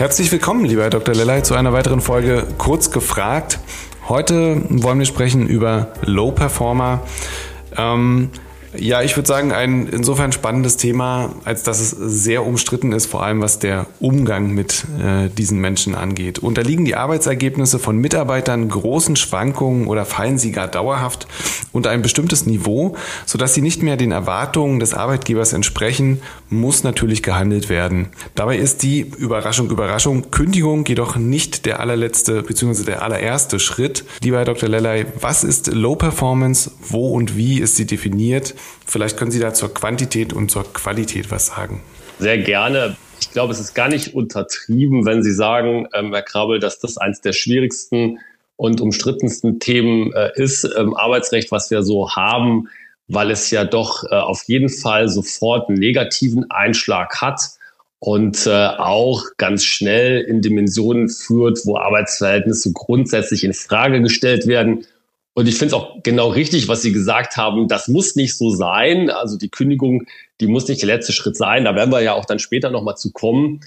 Herzlich willkommen, lieber Herr Dr. Lellay, zu einer weiteren Folge Kurz gefragt. Heute wollen wir sprechen über Low Performer. Ähm, ja, ich würde sagen, ein insofern spannendes Thema, als dass es sehr umstritten ist, vor allem was der Umgang mit äh, diesen Menschen angeht. Unterliegen die Arbeitsergebnisse von Mitarbeitern großen Schwankungen oder fallen sie gar dauerhaft unter ein bestimmtes Niveau, sodass sie nicht mehr den Erwartungen des Arbeitgebers entsprechen, muss natürlich gehandelt werden. Dabei ist die Überraschung, Überraschung, Kündigung jedoch nicht der allerletzte bzw. der allererste Schritt. Lieber Herr Dr. Lellay, was ist Low Performance? Wo und wie ist sie definiert? Vielleicht können Sie da zur Quantität und zur Qualität was sagen. Sehr gerne. Ich glaube, es ist gar nicht untertrieben, wenn Sie sagen, ähm, Herr Krabbel, dass das eines der schwierigsten und umstrittensten Themen äh, ist im Arbeitsrecht, was wir so haben, weil es ja doch äh, auf jeden Fall sofort einen negativen Einschlag hat und äh, auch ganz schnell in Dimensionen führt, wo Arbeitsverhältnisse grundsätzlich in Frage gestellt werden und ich finde es auch genau richtig, was Sie gesagt haben. Das muss nicht so sein. Also die Kündigung, die muss nicht der letzte Schritt sein. Da werden wir ja auch dann später nochmal zu kommen.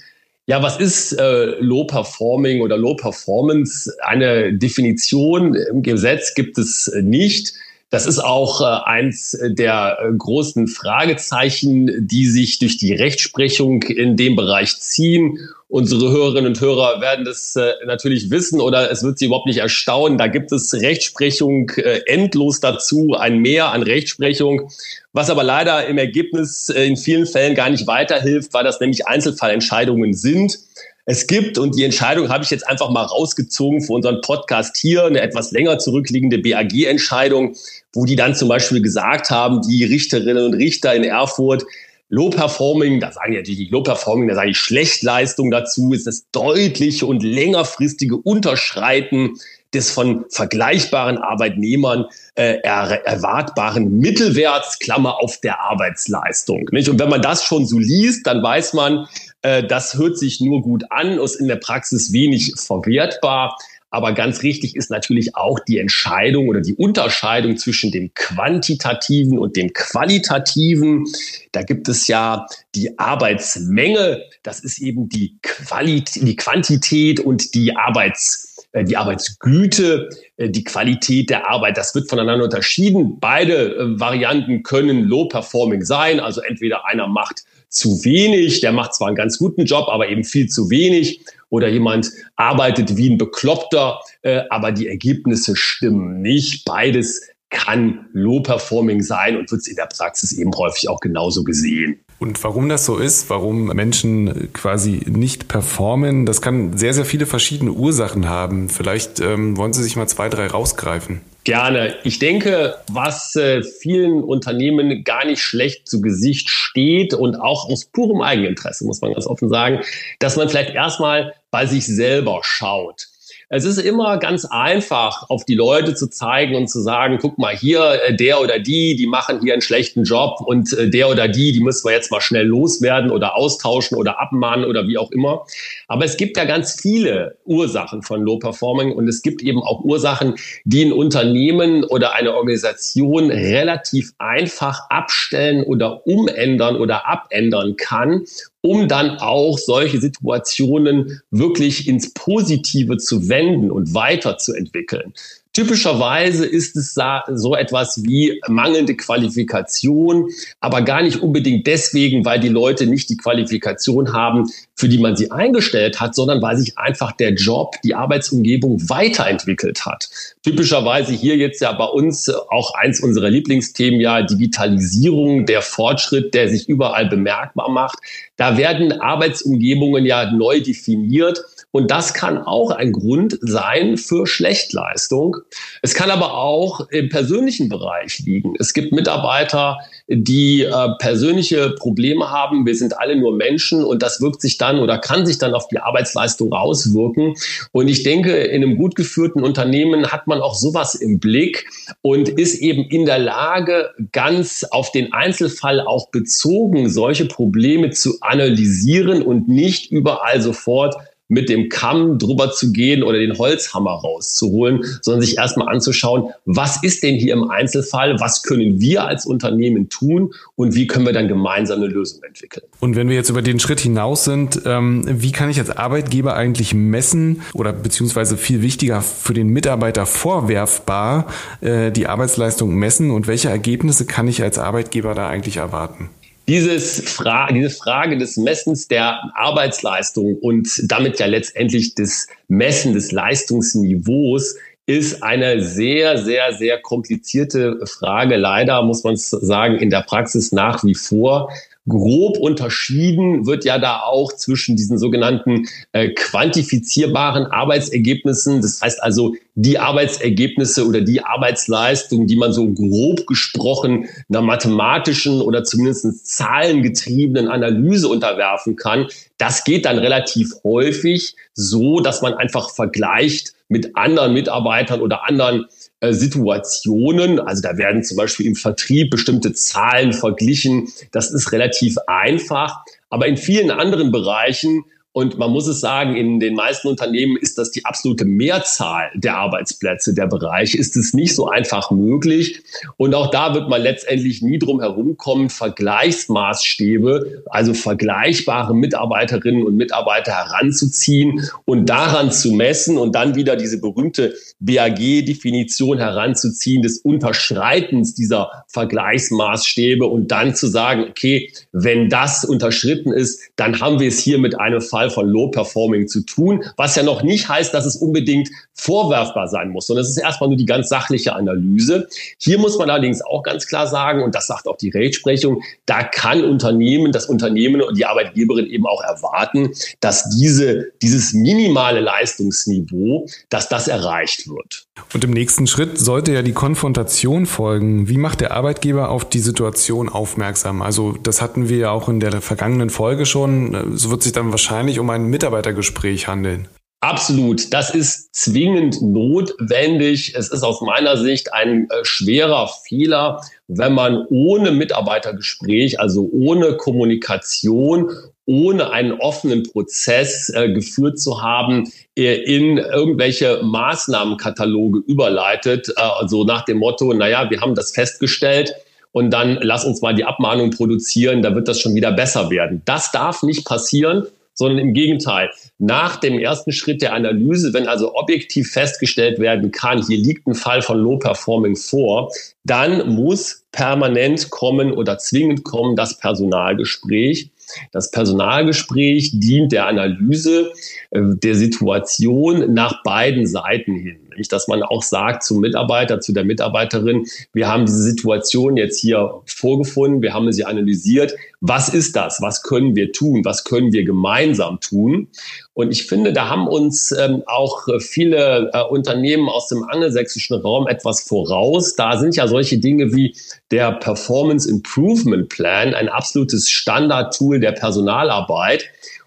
Ja, was ist äh, Low Performing oder Low Performance? Eine Definition im Gesetz gibt es nicht. Das ist auch äh, eins der äh, großen Fragezeichen, die sich durch die Rechtsprechung in dem Bereich ziehen. Unsere Hörerinnen und Hörer werden das äh, natürlich wissen oder es wird sie überhaupt nicht erstaunen. Da gibt es Rechtsprechung endlos dazu, ein Mehr an Rechtsprechung, was aber leider im Ergebnis in vielen Fällen gar nicht weiterhilft, weil das nämlich Einzelfallentscheidungen sind. Es gibt, und die Entscheidung habe ich jetzt einfach mal rausgezogen für unseren Podcast hier, eine etwas länger zurückliegende BAG-Entscheidung, wo die dann zum Beispiel gesagt haben, die Richterinnen und Richter in Erfurt, Low Performing, da sagen die natürlich nicht Low Performing, da sage ich Schlechtleistung dazu, ist das deutliche und längerfristige Unterschreiten des von vergleichbaren Arbeitnehmern äh, er, erwartbaren Mittelwerts, Klammer auf der Arbeitsleistung. Nicht? Und wenn man das schon so liest, dann weiß man, äh, das hört sich nur gut an, ist in der Praxis wenig verwertbar. Aber ganz richtig ist natürlich auch die Entscheidung oder die Unterscheidung zwischen dem quantitativen und dem qualitativen. Da gibt es ja die Arbeitsmenge, das ist eben die, Qualität, die Quantität und die Arbeits äh, die Arbeitsgüte, äh, die Qualität der Arbeit, das wird voneinander unterschieden. Beide Varianten können low performing sein, also entweder einer macht zu wenig, der macht zwar einen ganz guten Job, aber eben viel zu wenig. Oder jemand arbeitet wie ein Bekloppter, äh, aber die Ergebnisse stimmen nicht. Beides kann Low-Performing sein und wird in der Praxis eben häufig auch genauso gesehen. Und warum das so ist, warum Menschen quasi nicht performen, das kann sehr, sehr viele verschiedene Ursachen haben. Vielleicht ähm, wollen Sie sich mal zwei, drei rausgreifen. Gerne. Ich denke, was äh, vielen Unternehmen gar nicht schlecht zu Gesicht steht und auch aus purem Eigeninteresse, muss man ganz offen sagen, dass man vielleicht erstmal bei sich selber schaut. Es ist immer ganz einfach, auf die Leute zu zeigen und zu sagen, guck mal hier, äh, der oder die, die machen hier einen schlechten Job und äh, der oder die, die müssen wir jetzt mal schnell loswerden oder austauschen oder abmahnen oder wie auch immer. Aber es gibt ja ganz viele Ursachen von Low Performing und es gibt eben auch Ursachen, die ein Unternehmen oder eine Organisation relativ einfach abstellen oder umändern oder abändern kann um dann auch solche Situationen wirklich ins Positive zu wenden und weiterzuentwickeln. Typischerweise ist es so etwas wie mangelnde Qualifikation, aber gar nicht unbedingt deswegen, weil die Leute nicht die Qualifikation haben, für die man sie eingestellt hat, sondern weil sich einfach der Job, die Arbeitsumgebung weiterentwickelt hat. Typischerweise hier jetzt ja bei uns auch eins unserer Lieblingsthemen ja Digitalisierung, der Fortschritt, der sich überall bemerkbar macht. Da werden Arbeitsumgebungen ja neu definiert und das kann auch ein Grund sein für Schlechtleistung. Es kann aber auch im persönlichen Bereich liegen. Es gibt Mitarbeiter, die äh, persönliche Probleme haben. Wir sind alle nur Menschen und das wirkt sich dann oder kann sich dann auf die Arbeitsleistung auswirken. Und ich denke, in einem gut geführten Unternehmen hat man auch sowas im Blick und ist eben in der Lage, ganz auf den Einzelfall auch bezogen solche Probleme zu analysieren und nicht überall sofort mit dem Kamm drüber zu gehen oder den Holzhammer rauszuholen, sondern sich erstmal anzuschauen, was ist denn hier im Einzelfall, was können wir als Unternehmen tun und wie können wir dann gemeinsam eine Lösung entwickeln. Und wenn wir jetzt über den Schritt hinaus sind, ähm, wie kann ich als Arbeitgeber eigentlich messen oder beziehungsweise viel wichtiger für den Mitarbeiter vorwerfbar äh, die Arbeitsleistung messen und welche Ergebnisse kann ich als Arbeitgeber da eigentlich erwarten? Dieses Fra diese Frage des Messens der Arbeitsleistung und damit ja letztendlich des Messen des Leistungsniveaus ist eine sehr, sehr, sehr komplizierte Frage. Leider muss man sagen, in der Praxis nach wie vor. Grob unterschieden wird ja da auch zwischen diesen sogenannten äh, quantifizierbaren Arbeitsergebnissen. Das heißt also die Arbeitsergebnisse oder die Arbeitsleistung, die man so grob gesprochen einer mathematischen oder zumindest zahlengetriebenen Analyse unterwerfen kann. Das geht dann relativ häufig so, dass man einfach vergleicht mit anderen Mitarbeitern oder anderen äh, Situationen. Also da werden zum Beispiel im Vertrieb bestimmte Zahlen verglichen. Das ist relativ einfach. Aber in vielen anderen Bereichen und man muss es sagen, in den meisten Unternehmen ist das die absolute Mehrzahl der Arbeitsplätze, der Bereich, ist es nicht so einfach möglich. Und auch da wird man letztendlich nie drum herumkommen, Vergleichsmaßstäbe, also vergleichbare Mitarbeiterinnen und Mitarbeiter heranzuziehen und daran zu messen und dann wieder diese berühmte BAG-Definition heranzuziehen des Unterschreitens dieser Vergleichsmaßstäbe und dann zu sagen, okay, wenn das unterschritten ist, dann haben wir es hier mit einem Fall Fall von Low Performing zu tun, was ja noch nicht heißt, dass es unbedingt vorwerfbar sein muss, sondern es ist erstmal nur die ganz sachliche Analyse. Hier muss man allerdings auch ganz klar sagen, und das sagt auch die Rechtsprechung, da kann Unternehmen, das Unternehmen und die Arbeitgeberin eben auch erwarten, dass diese, dieses minimale Leistungsniveau, dass das erreicht wird. Und im nächsten Schritt sollte ja die Konfrontation folgen. Wie macht der Arbeitgeber auf die Situation aufmerksam? Also das hatten wir ja auch in der vergangenen Folge schon. So wird sich dann wahrscheinlich um ein Mitarbeitergespräch handeln. Absolut. Das ist zwingend notwendig. Es ist aus meiner Sicht ein äh, schwerer Fehler, wenn man ohne Mitarbeitergespräch, also ohne Kommunikation, ohne einen offenen Prozess äh, geführt zu haben, äh, in irgendwelche Maßnahmenkataloge überleitet, also nach dem Motto, naja, wir haben das festgestellt, und dann lass uns mal die Abmahnung produzieren, da wird das schon wieder besser werden. Das darf nicht passieren sondern im Gegenteil. Nach dem ersten Schritt der Analyse, wenn also objektiv festgestellt werden kann, hier liegt ein Fall von Low Performing vor, dann muss permanent kommen oder zwingend kommen das Personalgespräch. Das Personalgespräch dient der Analyse äh, der Situation nach beiden Seiten hin. Nämlich, dass man auch sagt zum Mitarbeiter, zu der Mitarbeiterin, wir haben diese Situation jetzt hier vorgefunden, wir haben sie analysiert. Was ist das? Was können wir tun? Was können wir gemeinsam tun? Und ich finde, da haben uns ähm, auch viele äh, Unternehmen aus dem angelsächsischen Raum etwas voraus. Da sind ja solche Dinge wie der Performance Improvement Plan, ein absolutes Standardtool der Personalarbeit.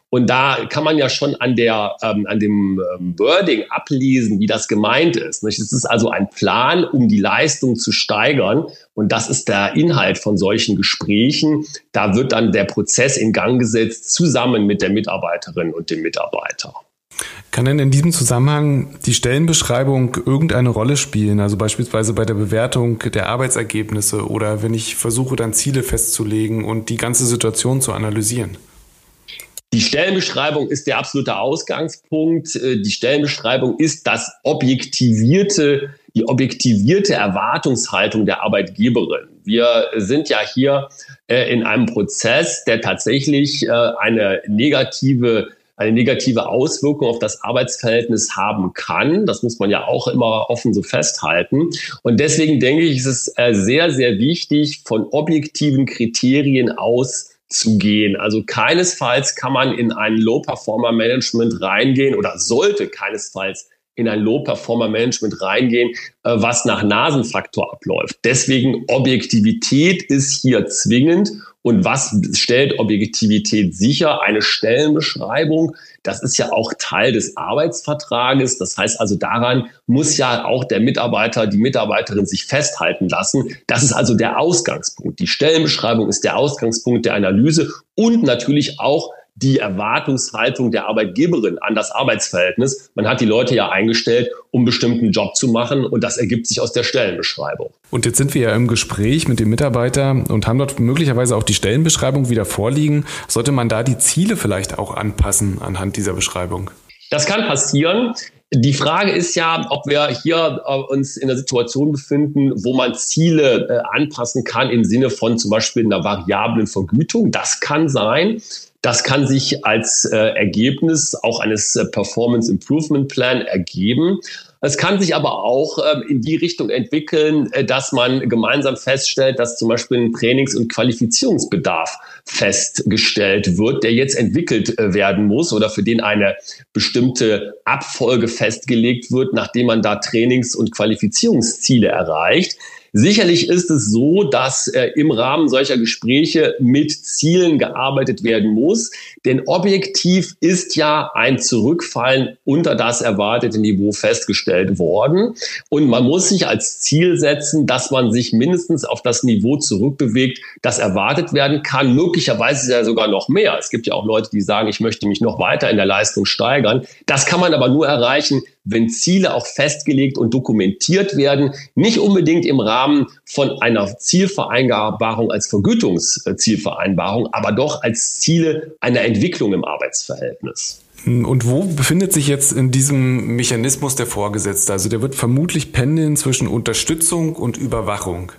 Und da kann man ja schon an der, ähm, an dem ähm, Wording ablesen, wie das gemeint ist. Es ist also ein Plan, um die Leistung zu steigern. Und das ist der Inhalt von solchen Gesprächen. Da wird dann der Prozess in Gang gesetzt, zusammen mit der Mitarbeiterin und dem Mitarbeiter. Kann denn in diesem Zusammenhang die Stellenbeschreibung irgendeine Rolle spielen? Also beispielsweise bei der Bewertung der Arbeitsergebnisse oder wenn ich versuche, dann Ziele festzulegen und die ganze Situation zu analysieren? Die Stellenbeschreibung ist der absolute Ausgangspunkt. Äh, die Stellenbeschreibung ist das objektivierte, die objektivierte Erwartungshaltung der Arbeitgeberin. Wir sind ja hier äh, in einem Prozess, der tatsächlich äh, eine negative eine negative Auswirkung auf das Arbeitsverhältnis haben kann. Das muss man ja auch immer offen so festhalten. Und deswegen denke ich, ist es sehr, sehr wichtig, von objektiven Kriterien aus zu gehen. Also keinesfalls kann man in ein Low-Performer-Management reingehen oder sollte keinesfalls in ein Low-Performer-Management reingehen, äh, was nach Nasenfaktor abläuft. Deswegen Objektivität ist hier zwingend. Und was stellt Objektivität sicher? Eine Stellenbeschreibung. Das ist ja auch Teil des Arbeitsvertrages. Das heißt also, daran muss ja auch der Mitarbeiter, die Mitarbeiterin sich festhalten lassen. Das ist also der Ausgangspunkt. Die Stellenbeschreibung ist der Ausgangspunkt der Analyse und natürlich auch die Erwartungshaltung der Arbeitgeberin an das Arbeitsverhältnis. Man hat die Leute ja eingestellt, um bestimmten Job zu machen und das ergibt sich aus der Stellenbeschreibung. Und jetzt sind wir ja im Gespräch mit dem Mitarbeiter und haben dort möglicherweise auch die Stellenbeschreibung wieder vorliegen. Sollte man da die Ziele vielleicht auch anpassen anhand dieser Beschreibung? Das kann passieren. Die Frage ist ja, ob wir hier äh, uns in einer Situation befinden, wo man Ziele äh, anpassen kann im Sinne von zum Beispiel einer variablen Vergütung. Das kann sein. Das kann sich als äh, Ergebnis auch eines äh, Performance Improvement Plan ergeben. Es kann sich aber auch äh, in die Richtung entwickeln, äh, dass man gemeinsam feststellt, dass zum Beispiel ein Trainings- und Qualifizierungsbedarf festgestellt wird, der jetzt entwickelt äh, werden muss oder für den eine bestimmte Abfolge festgelegt wird, nachdem man da Trainings- und Qualifizierungsziele erreicht. Sicherlich ist es so, dass äh, im Rahmen solcher Gespräche mit Zielen gearbeitet werden muss, denn objektiv ist ja ein Zurückfallen unter das erwartete Niveau festgestellt worden und man muss sich als Ziel setzen, dass man sich mindestens auf das Niveau zurückbewegt, das erwartet werden kann, möglicherweise ja sogar noch mehr. Es gibt ja auch Leute, die sagen, ich möchte mich noch weiter in der Leistung steigern. Das kann man aber nur erreichen, wenn Ziele auch festgelegt und dokumentiert werden, nicht unbedingt im Rahmen von einer Zielvereinbarung als Vergütungszielvereinbarung, aber doch als Ziele einer Entwicklung im Arbeitsverhältnis. Und wo befindet sich jetzt in diesem Mechanismus der Vorgesetzte? Also der wird vermutlich pendeln zwischen Unterstützung und Überwachung.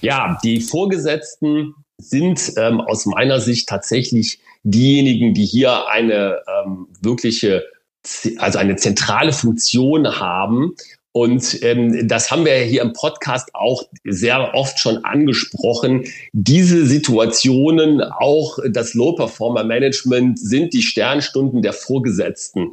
Ja, die Vorgesetzten sind ähm, aus meiner Sicht tatsächlich diejenigen, die hier eine ähm, wirkliche also eine zentrale Funktion haben. Und ähm, das haben wir hier im Podcast auch sehr oft schon angesprochen. Diese Situationen, auch das Low-Performer-Management, sind die Sternstunden der Vorgesetzten.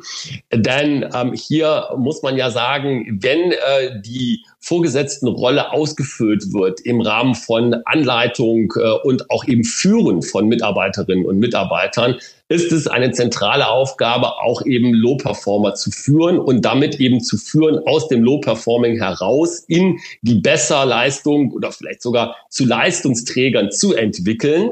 Denn ähm, hier muss man ja sagen, wenn äh, die Vorgesetztenrolle ausgefüllt wird im Rahmen von Anleitung äh, und auch eben Führen von Mitarbeiterinnen und Mitarbeitern, ist es eine zentrale Aufgabe, auch eben Low-Performer zu führen und damit eben zu führen aus dem Low-Performing heraus in die Besserleistung oder vielleicht sogar zu Leistungsträgern zu entwickeln.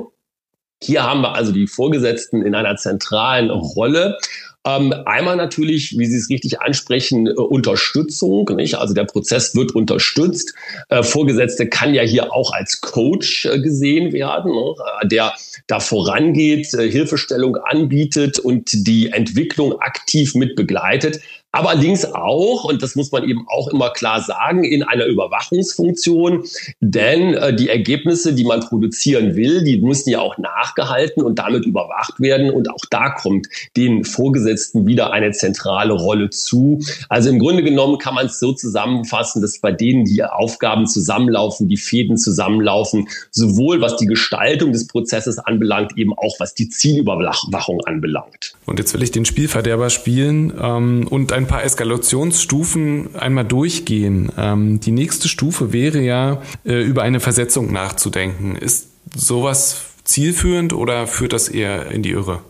Hier haben wir also die Vorgesetzten in einer zentralen Rolle. Ähm, einmal natürlich, wie Sie es richtig ansprechen, äh, Unterstützung. Nicht? Also der Prozess wird unterstützt. Äh, Vorgesetzte kann ja hier auch als Coach äh, gesehen werden, ne? Äh, der da vorangeht, äh, Hilfestellung anbietet und die Entwicklung aktiv mit begleitet aber links auch, und das muss man eben auch immer klar sagen, in einer Überwachungsfunktion, denn äh, die Ergebnisse, die man produzieren will, die müssen ja auch nachgehalten und damit überwacht werden. Und auch da kommt den Vorgesetzten wieder eine zentrale Rolle zu. Also im Grunde genommen kann man es so zusammenfassen, dass bei denen die Aufgaben zusammenlaufen, die Fäden zusammenlaufen, sowohl was die Gestaltung des Prozesses anbelangt, eben auch was die Zielüberwachung anbelangt. Und jetzt will ich den Spielverderber spielen ähm, und ein ein paar Eskalationsstufen einmal durchgehen. Ähm, die nächste Stufe wäre ja, äh, über eine Versetzung nachzudenken. Ist sowas zielführend oder führt das eher in die Irre?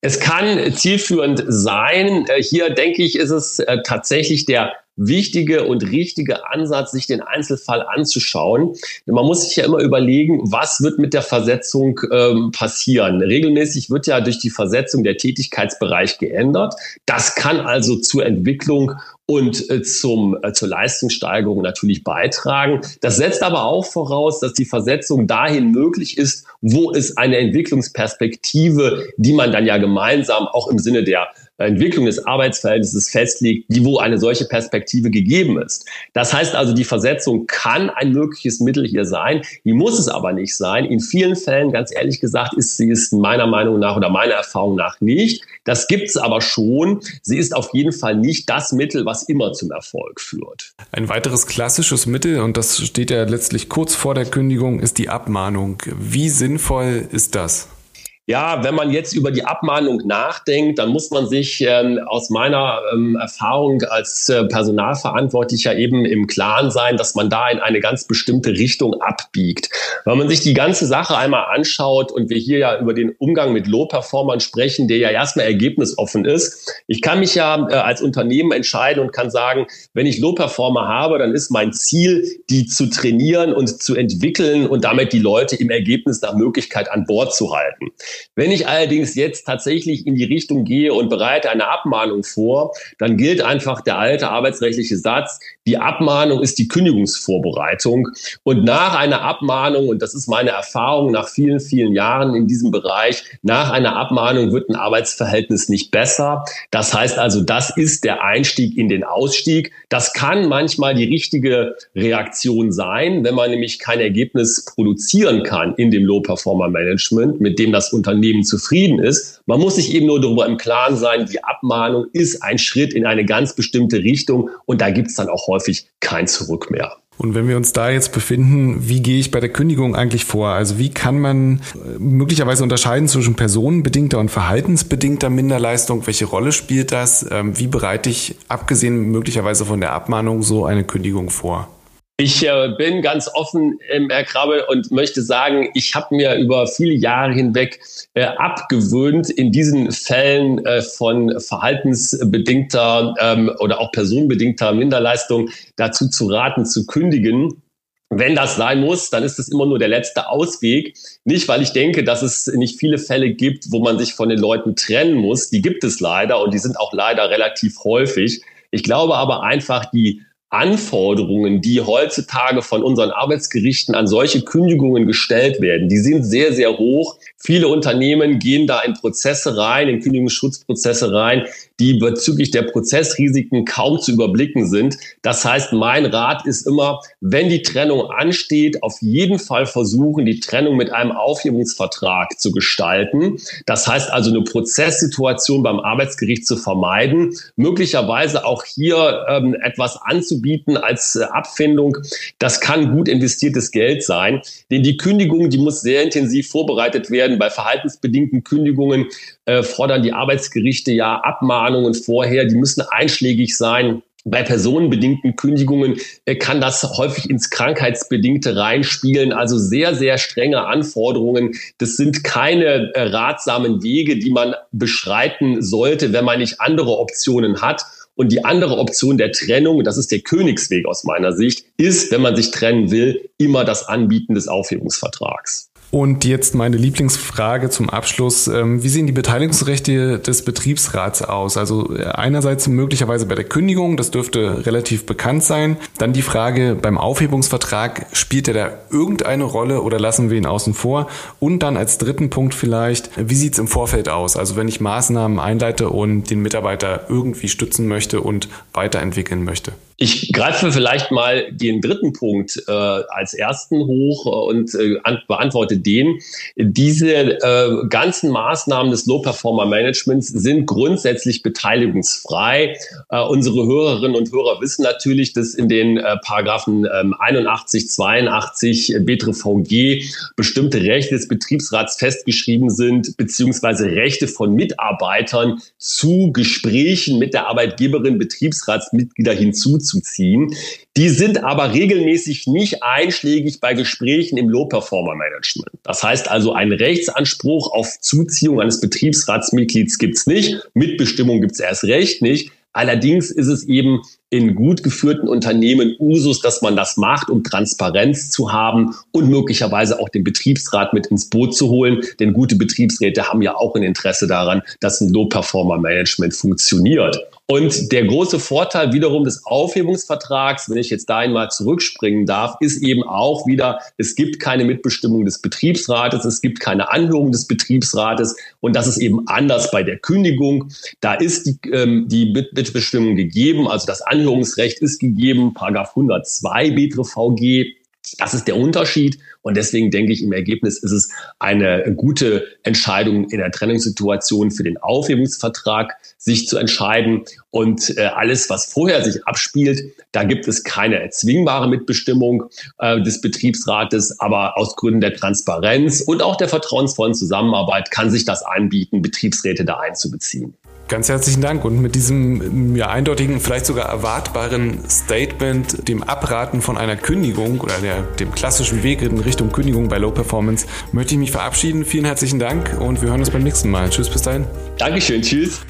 Es kann zielführend sein. Äh, hier denke ich, ist es äh, tatsächlich der wichtige und richtige Ansatz, sich den Einzelfall anzuschauen. Man muss sich ja immer überlegen, was wird mit der Versetzung ähm, passieren. Regelmäßig wird ja durch die Versetzung der Tätigkeitsbereich geändert. Das kann also zur Entwicklung und äh, zum, äh, zur Leistungssteigerung natürlich beitragen. Das setzt aber auch voraus, dass die Versetzung dahin möglich ist, wo es eine Entwicklungsperspektive, die man dann ja gemeinsam auch im Sinne der Entwicklung des Arbeitsverhältnisses festlegt, die wo eine solche Perspektive gegeben ist. Das heißt also, die Versetzung kann ein mögliches Mittel hier sein, die muss es aber nicht sein. In vielen Fällen, ganz ehrlich gesagt, ist sie es meiner Meinung nach oder meiner Erfahrung nach nicht. Das gibt es aber schon. Sie ist auf jeden Fall nicht das Mittel, was immer zum Erfolg führt. Ein weiteres klassisches Mittel, und das steht ja letztlich kurz vor der Kündigung, ist die Abmahnung. Wie sinnvoll ist das? Ja, wenn man jetzt über die Abmahnung nachdenkt, dann muss man sich ähm, aus meiner ähm, Erfahrung als äh, Personalverantwortlicher eben im Klaren sein, dass man da in eine ganz bestimmte Richtung abbiegt. Wenn man sich die ganze Sache einmal anschaut und wir hier ja über den Umgang mit Low-Performern sprechen, der ja erstmal ergebnisoffen ist. Ich kann mich ja äh, als Unternehmen entscheiden und kann sagen, wenn ich Low-Performer habe, dann ist mein Ziel, die zu trainieren und zu entwickeln und damit die Leute im Ergebnis nach Möglichkeit an Bord zu halten. Wenn ich allerdings jetzt tatsächlich in die Richtung gehe und bereite eine Abmahnung vor, dann gilt einfach der alte arbeitsrechtliche Satz, die Abmahnung ist die Kündigungsvorbereitung. Und nach einer Abmahnung, und das ist meine Erfahrung nach vielen, vielen Jahren in diesem Bereich, nach einer Abmahnung wird ein Arbeitsverhältnis nicht besser. Das heißt also, das ist der Einstieg in den Ausstieg. Das kann manchmal die richtige Reaktion sein, wenn man nämlich kein Ergebnis produzieren kann in dem Low-Performer-Management, mit dem das Unternehmen zufrieden ist. Man muss sich eben nur darüber im Klaren sein, die Abmahnung ist ein Schritt in eine ganz bestimmte Richtung und da gibt es dann auch häufig kein Zurück mehr. Und wenn wir uns da jetzt befinden, wie gehe ich bei der Kündigung eigentlich vor? Also wie kann man äh, möglicherweise unterscheiden zwischen personenbedingter und verhaltensbedingter Minderleistung? Welche Rolle spielt das? Ähm, wie bereite ich, abgesehen möglicherweise von der Abmahnung, so eine Kündigung vor? Ich äh, bin ganz offen, ähm, Herr Krabbe, und möchte sagen, ich habe mir über viele Jahre hinweg äh, abgewöhnt, in diesen Fällen äh, von verhaltensbedingter ähm, oder auch personenbedingter Minderleistung dazu zu raten, zu kündigen. Wenn das sein muss, dann ist es immer nur der letzte Ausweg. Nicht, weil ich denke, dass es nicht viele Fälle gibt, wo man sich von den Leuten trennen muss. Die gibt es leider und die sind auch leider relativ häufig. Ich glaube aber einfach, die Anforderungen, die heutzutage von unseren Arbeitsgerichten an solche Kündigungen gestellt werden, die sind sehr, sehr hoch. Viele Unternehmen gehen da in Prozesse rein, in Kündigungsschutzprozesse rein, die bezüglich der Prozessrisiken kaum zu überblicken sind. Das heißt, mein Rat ist immer, wenn die Trennung ansteht, auf jeden Fall versuchen, die Trennung mit einem Aufhebungsvertrag zu gestalten. Das heißt also, eine Prozesssituation beim Arbeitsgericht zu vermeiden, möglicherweise auch hier ähm, etwas anzubieten als äh, Abfindung. Das kann gut investiertes Geld sein, denn die Kündigung, die muss sehr intensiv vorbereitet werden. Bei verhaltensbedingten Kündigungen äh, fordern die Arbeitsgerichte ja Abmahnungen vorher, die müssen einschlägig sein. Bei personenbedingten Kündigungen äh, kann das häufig ins Krankheitsbedingte reinspielen. Also sehr, sehr strenge Anforderungen. Das sind keine äh, ratsamen Wege, die man beschreiten sollte, wenn man nicht andere Optionen hat. Und die andere Option der Trennung, das ist der Königsweg aus meiner Sicht, ist, wenn man sich trennen will, immer das Anbieten des Aufhebungsvertrags. Und jetzt meine Lieblingsfrage zum Abschluss. Ähm, wie sehen die Beteiligungsrechte des Betriebsrats aus? Also äh, einerseits möglicherweise bei der Kündigung, das dürfte relativ bekannt sein. Dann die Frage beim Aufhebungsvertrag, spielt er da irgendeine Rolle oder lassen wir ihn außen vor? Und dann als dritten Punkt vielleicht, wie sieht es im Vorfeld aus? Also wenn ich Maßnahmen einleite und den Mitarbeiter irgendwie stützen möchte und weiterentwickeln möchte. Ich greife vielleicht mal den dritten Punkt äh, als ersten hoch und äh, beantworte den. Diese äh, ganzen Maßnahmen des Low-Performer-Managements sind grundsätzlich beteiligungsfrei. Äh, unsere Hörerinnen und Hörer wissen natürlich, dass in den äh, Paragraphen äh, 81, 82 BTRVG bestimmte Rechte des Betriebsrats festgeschrieben sind, beziehungsweise Rechte von Mitarbeitern zu Gesprächen mit der Arbeitgeberin Betriebsratsmitglieder hinzuzuziehen. Die sind aber regelmäßig nicht einschlägig bei Gesprächen im Low-Performer-Management. Das heißt also, einen Rechtsanspruch auf Zuziehung eines Betriebsratsmitglieds gibt's nicht. Mitbestimmung gibt's erst recht nicht. Allerdings ist es eben in gut geführten Unternehmen Usus, dass man das macht, um Transparenz zu haben und möglicherweise auch den Betriebsrat mit ins Boot zu holen. Denn gute Betriebsräte haben ja auch ein Interesse daran, dass ein Low-Performer-Management funktioniert. Und der große Vorteil wiederum des Aufhebungsvertrags, wenn ich jetzt da einmal zurückspringen darf, ist eben auch wieder, es gibt keine Mitbestimmung des Betriebsrates, es gibt keine Anhörung des Betriebsrates und das ist eben anders bei der Kündigung. Da ist die, ähm, die Mitbestimmung gegeben, also das Anhörungsrecht ist gegeben, Paragraph 102 BTRVG. Das ist der Unterschied. Und deswegen denke ich, im Ergebnis ist es eine gute Entscheidung in der Trennungssituation für den Aufhebungsvertrag, sich zu entscheiden. Und äh, alles, was vorher sich abspielt, da gibt es keine erzwingbare Mitbestimmung äh, des Betriebsrates, aber aus Gründen der Transparenz und auch der vertrauensvollen Zusammenarbeit kann sich das anbieten, Betriebsräte da einzubeziehen. Ganz herzlichen Dank und mit diesem ja, eindeutigen, vielleicht sogar erwartbaren Statement, dem Abraten von einer Kündigung oder der, dem klassischen Weg in Richtung Kündigung bei Low Performance, möchte ich mich verabschieden. Vielen herzlichen Dank und wir hören uns beim nächsten Mal. Tschüss, bis dahin. Dankeschön, tschüss.